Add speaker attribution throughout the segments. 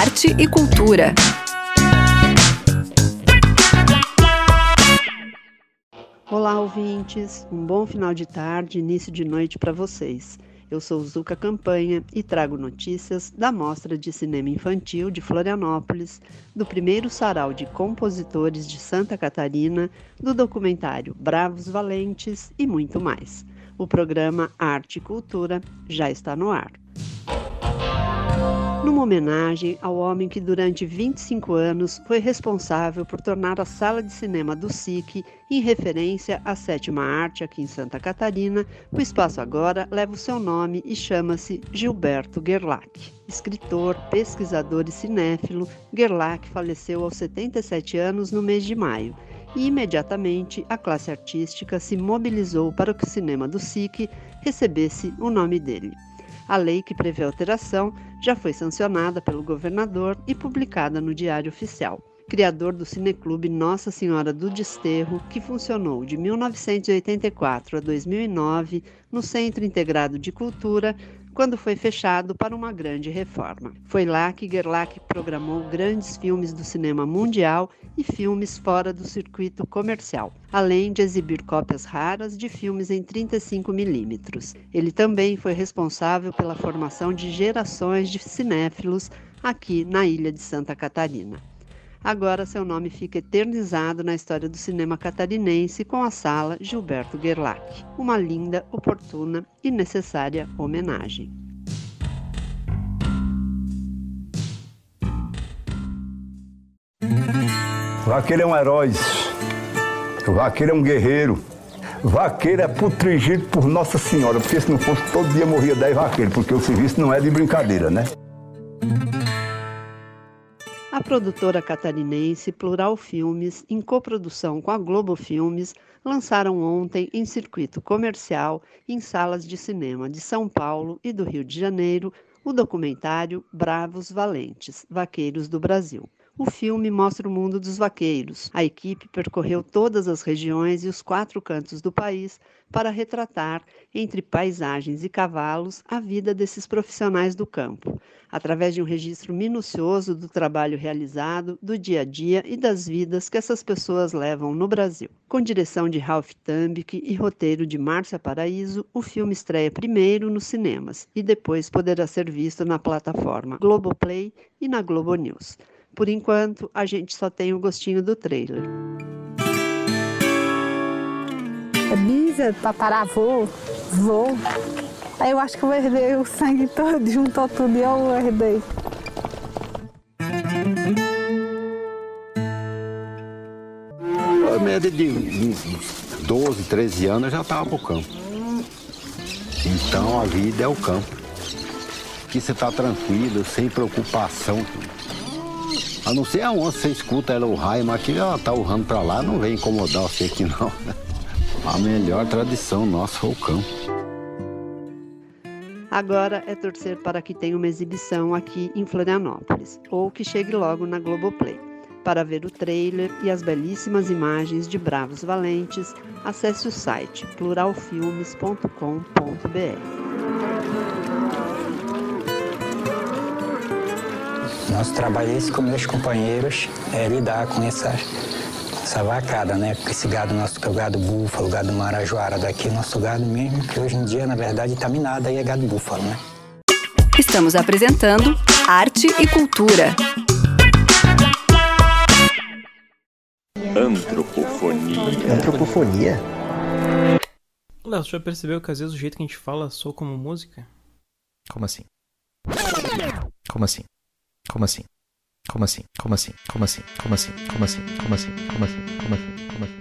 Speaker 1: arte e cultura.
Speaker 2: Olá, ouvintes. Um bom final de tarde, início de noite para vocês. Eu sou Zuca Campanha e trago notícias da Mostra de Cinema Infantil de Florianópolis, do primeiro sarau de compositores de Santa Catarina, do documentário Bravos Valentes e muito mais. O programa Arte e Cultura já está no ar numa homenagem ao homem que durante 25 anos foi responsável por tornar a sala de cinema do SIC, em referência à sétima arte aqui em Santa Catarina, o espaço agora leva o seu nome e chama-se Gilberto Gerlach. Escritor, pesquisador e cinéfilo, Gerlach faleceu aos 77 anos no mês de maio e imediatamente a classe artística se mobilizou para que o cinema do SIC recebesse o nome dele. A lei que prevê a alteração já foi sancionada pelo governador e publicada no Diário Oficial. Criador do Cineclube Nossa Senhora do Desterro, que funcionou de 1984 a 2009 no Centro Integrado de Cultura, quando foi fechado para uma grande reforma. Foi lá que Gerlach programou grandes filmes do cinema mundial e filmes fora do circuito comercial, além de exibir cópias raras de filmes em 35 milímetros. Ele também foi responsável pela formação de gerações de cinéfilos aqui na ilha de Santa Catarina. Agora seu nome fica eternizado na história do cinema catarinense com a sala Gilberto Gerlach. Uma linda, oportuna e necessária homenagem.
Speaker 3: Vaqueiro é um herói. Vaqueiro é um guerreiro. Vaqueiro é protegido por Nossa Senhora, porque se não fosse todo dia morria 10 vaqueiros, porque o serviço não é de brincadeira, né?
Speaker 2: A produtora catarinense Plural Filmes, em coprodução com a Globo Filmes, lançaram ontem em circuito comercial em salas de cinema de São Paulo e do Rio de Janeiro o documentário Bravos Valentes, Vaqueiros do Brasil. O filme mostra o mundo dos vaqueiros. A equipe percorreu todas as regiões e os quatro cantos do país para retratar, entre paisagens e cavalos, a vida desses profissionais do campo, através de um registro minucioso do trabalho realizado, do dia a dia e das vidas que essas pessoas levam no Brasil. Com direção de Ralph Tambic e roteiro de Márcia Paraíso, o filme estreia primeiro nos cinemas e depois poderá ser visto na plataforma Globoplay e na Globo News. Por enquanto, a gente só tem o gostinho do trailer.
Speaker 4: É bisa, tataravô, vô. Aí eu acho que eu herdei o sangue todo, juntou tudo e eu herdei.
Speaker 5: A média de 12, 13 anos eu já estava pro campo. Então a vida é o campo. Aqui você está tranquilo, sem preocupação. A não ser aonde você escuta ela o raio, mas aqui ela tá urrando pra lá, não vem incomodar você aqui não. A melhor tradição nossa é o.
Speaker 2: Agora é torcer para que tenha uma exibição aqui em Florianópolis, ou que chegue logo na Globoplay. Para ver o trailer e as belíssimas imagens de Bravos Valentes, acesse o site pluralfilmes.com.br.
Speaker 6: Nosso trabalho, esse com meus companheiros, é lidar com essa, essa vacada, né? Com esse gado nosso, que é o gado búfalo, o gado marajoara daqui, nosso gado mesmo, que hoje em dia, na verdade, está minado aí é gado búfalo, né?
Speaker 1: Estamos apresentando Arte e Cultura.
Speaker 7: Antropofonia.
Speaker 8: Antropofonia?
Speaker 9: Léo, você já percebeu que às vezes o jeito que a gente fala soa como música?
Speaker 8: Como assim? Como assim? Como assim? Como assim? Como assim? Como assim? Como assim? Como assim? Como assim? Como assim? Como assim? Como assim?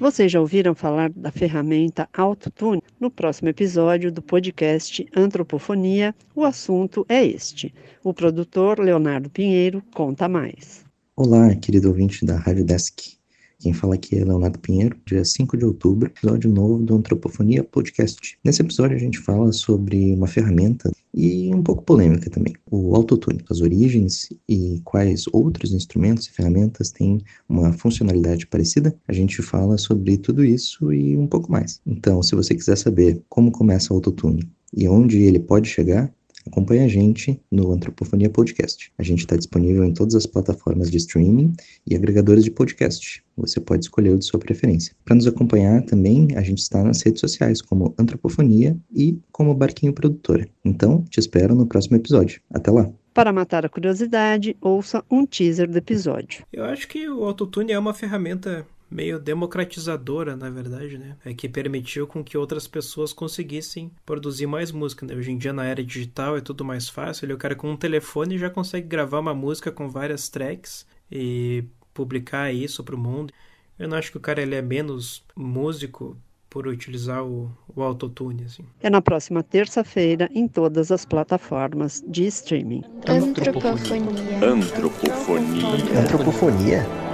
Speaker 2: Vocês já ouviram falar da ferramenta Autotune? No próximo episódio do podcast Antropofonia, o assunto é este. O produtor Leonardo Pinheiro conta mais.
Speaker 10: Olá, querido ouvinte da Rádio Desk. Quem fala aqui é Leonardo Pinheiro, dia 5 de outubro, episódio novo do Antropofonia Podcast. Nesse episódio a gente fala sobre uma ferramenta e um pouco polêmica também, o autotune, as origens e quais outros instrumentos e ferramentas têm uma funcionalidade parecida. A gente fala sobre tudo isso e um pouco mais. Então, se você quiser saber como começa o autotune e onde ele pode chegar, Acompanhe a gente no Antropofonia Podcast. A gente está disponível em todas as plataformas de streaming e agregadores de podcast. Você pode escolher o de sua preferência. Para nos acompanhar também, a gente está nas redes sociais como Antropofonia e como Barquinho Produtora. Então, te espero no próximo episódio. Até lá!
Speaker 2: Para matar a curiosidade, ouça um teaser do episódio.
Speaker 9: Eu acho que o autotune é uma ferramenta meio democratizadora, na verdade, né? É que permitiu com que outras pessoas conseguissem produzir mais música. Né? Hoje em dia, na era digital, é tudo mais fácil. O cara com um telefone já consegue gravar uma música com várias tracks e publicar isso para o mundo. Eu não acho que o cara ele é menos músico por utilizar o, o autotune. Assim.
Speaker 2: É na próxima terça-feira em todas as plataformas de streaming.
Speaker 7: Antropofonia.
Speaker 11: Antropofonia.
Speaker 10: Antropofonia?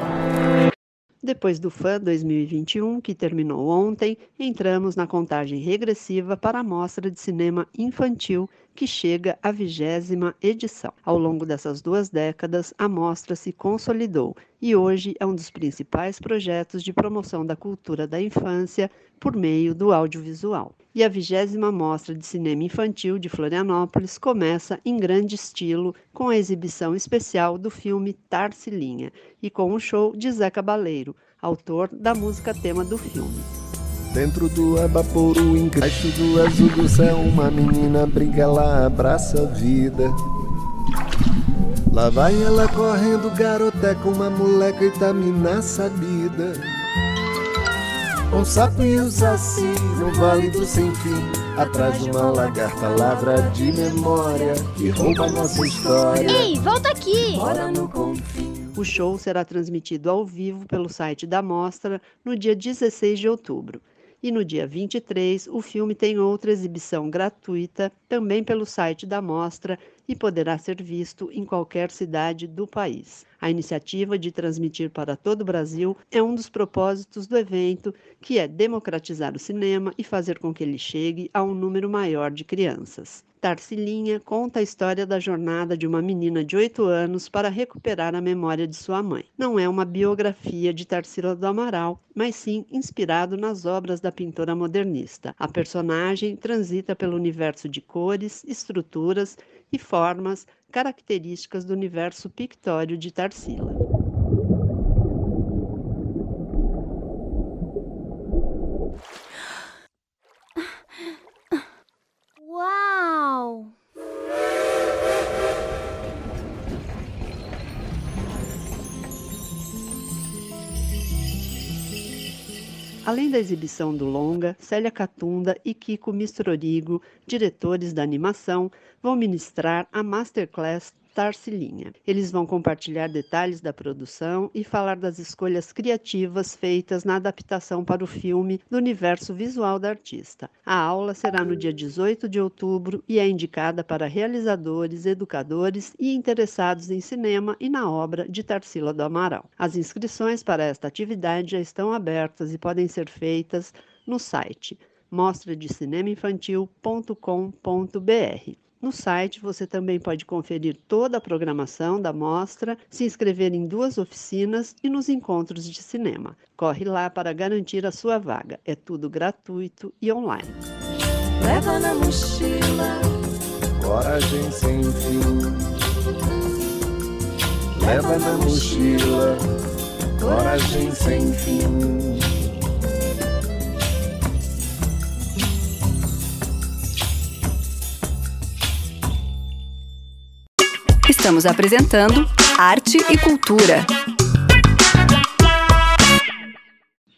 Speaker 2: Depois do FAN 2021, que terminou ontem, entramos na contagem regressiva para a Mostra de Cinema Infantil, que chega à vigésima edição. Ao longo dessas duas décadas, a mostra se consolidou e hoje é um dos principais projetos de promoção da cultura da infância por meio do audiovisual. E a vigésima Mostra de Cinema Infantil de Florianópolis começa em grande estilo com a exibição especial do filme Tarsilinha e com o show de Zé Cabaleiro, autor da música tema do filme.
Speaker 11: Dentro do abaporu, embaixo do azul do céu, uma menina brinca, ela abraça a vida. Lá vai ela correndo, garoté com uma moleca Itamina sabida. Um sapo e o saci no vale do sem fim, atrás de uma lagarta ladra de memória que rouba nossa história.
Speaker 7: Ei, volta aqui!
Speaker 11: Mora no confim.
Speaker 2: O show será transmitido ao vivo pelo site da mostra no dia 16 de outubro. E no dia 23, o filme tem outra exibição gratuita, também pelo site da mostra, e poderá ser visto em qualquer cidade do país. A iniciativa de transmitir para todo o Brasil é um dos propósitos do evento, que é democratizar o cinema e fazer com que ele chegue a um número maior de crianças. Tarsilinha conta a história da jornada de uma menina de 8 anos para recuperar a memória de sua mãe. Não é uma biografia de Tarsila do Amaral, mas sim inspirado nas obras da pintora modernista. A personagem transita pelo universo de cores, estruturas e formas características do universo pictório de Tarsila. Além da exibição do longa, Célia Catunda e Kiko Mistrorigo, diretores da animação, vão ministrar a masterclass Tarsilinha. Eles vão compartilhar detalhes da produção e falar das escolhas criativas feitas na adaptação para o filme do universo visual da artista. A aula será no dia 18 de outubro e é indicada para realizadores, educadores e interessados em cinema e na obra de Tarsila do Amaral. As inscrições para esta atividade já estão abertas e podem ser feitas no site mostradecinemainfantil.com.br. No site você também pode conferir toda a programação da mostra, se inscrever em duas oficinas e nos encontros de cinema. Corre lá para garantir a sua vaga. É tudo gratuito e online.
Speaker 11: Leva na mochila coragem sem fim. Leva na mochila coragem sem fim.
Speaker 1: Estamos apresentando Arte e Cultura.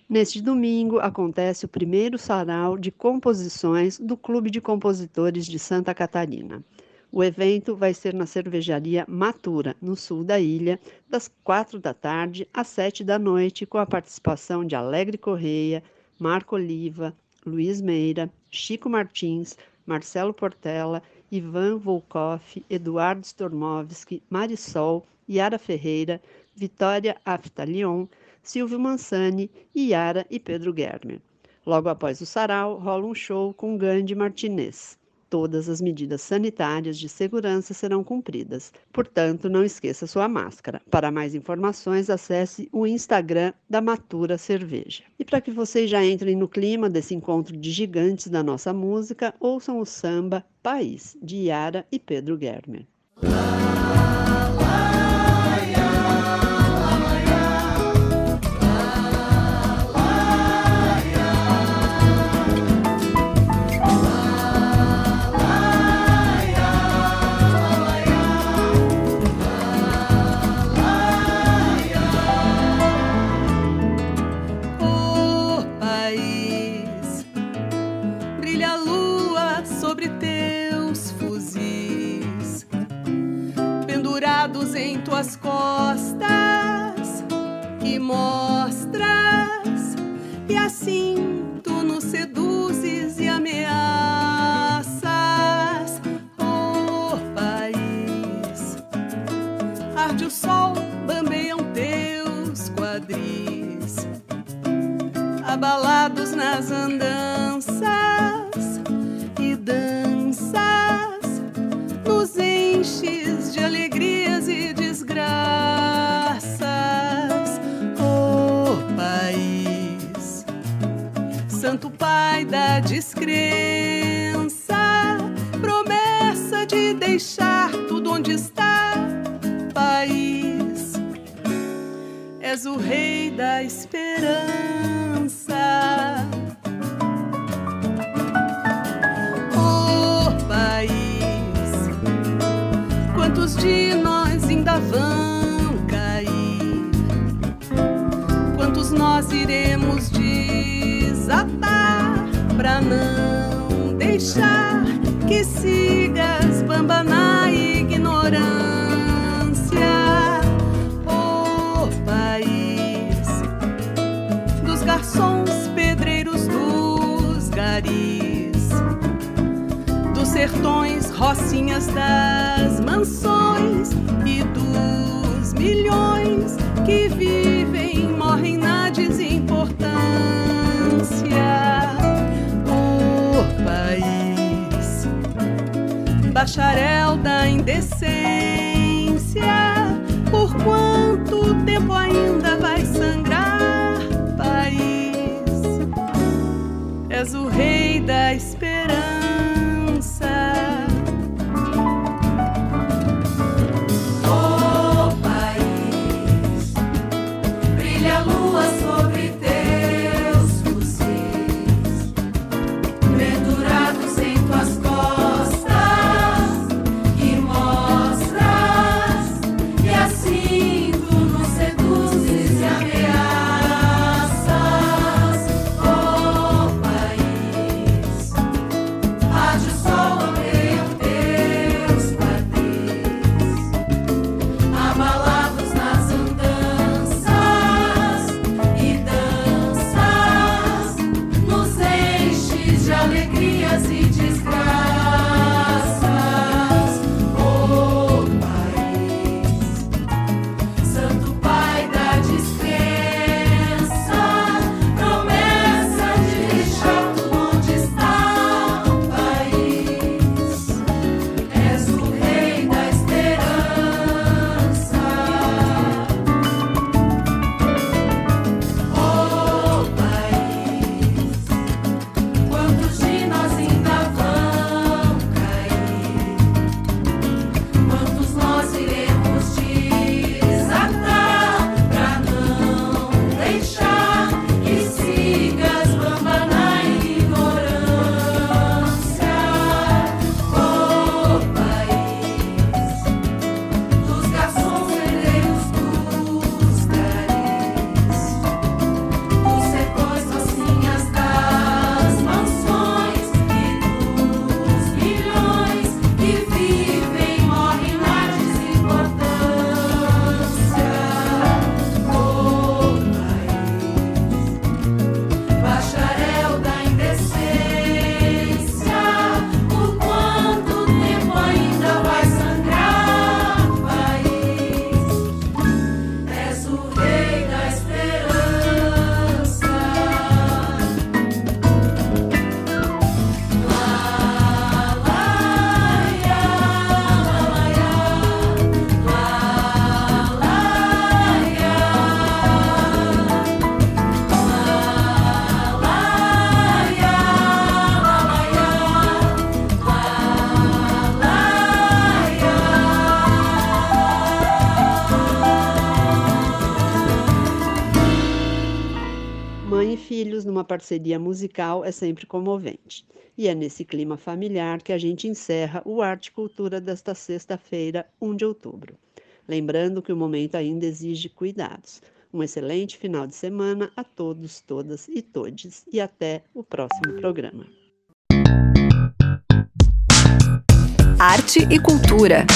Speaker 2: Neste domingo acontece o primeiro sarau de composições do Clube de Compositores de Santa Catarina. O evento vai ser na cervejaria Matura, no sul da ilha, das quatro da tarde às sete da noite, com a participação de Alegre Correia, Marco Oliva, Luiz Meira, Chico Martins, Marcelo Portela, Ivan Volkoff, Eduardo Stormovski, Marisol, Yara Ferreira, Vitória Aftalion, Silvio Mansani, Yara e Pedro Germer. Logo após o sarau, rola um show com Gandhi Martinez. Todas as medidas sanitárias de segurança serão cumpridas. Portanto, não esqueça sua máscara. Para mais informações, acesse o Instagram da Matura Cerveja. E para que vocês já entrem no clima desse encontro de gigantes da nossa música, ouçam o samba País, de Yara e Pedro Germer.
Speaker 12: Arde o O rei da esperança. Oh, país, quantos de nós ainda vão cair? Quantos nós iremos desatar pra não deixar que sigas bamba garçons, pedreiros dos garis, dos sertões, rocinhas das mansões e dos milhões que vivem, morrem na desimportância. Oh, país, bacharel da indecência, por quanto tempo ainda És o rei da
Speaker 13: de alegrias e
Speaker 2: filhos numa parceria musical é sempre comovente. E é nesse clima familiar que a gente encerra o Arte e Cultura desta sexta-feira, 1 de outubro. Lembrando que o momento ainda exige cuidados. Um excelente final de semana a todos, todas e todes. E até o próximo programa.
Speaker 1: Arte e Cultura.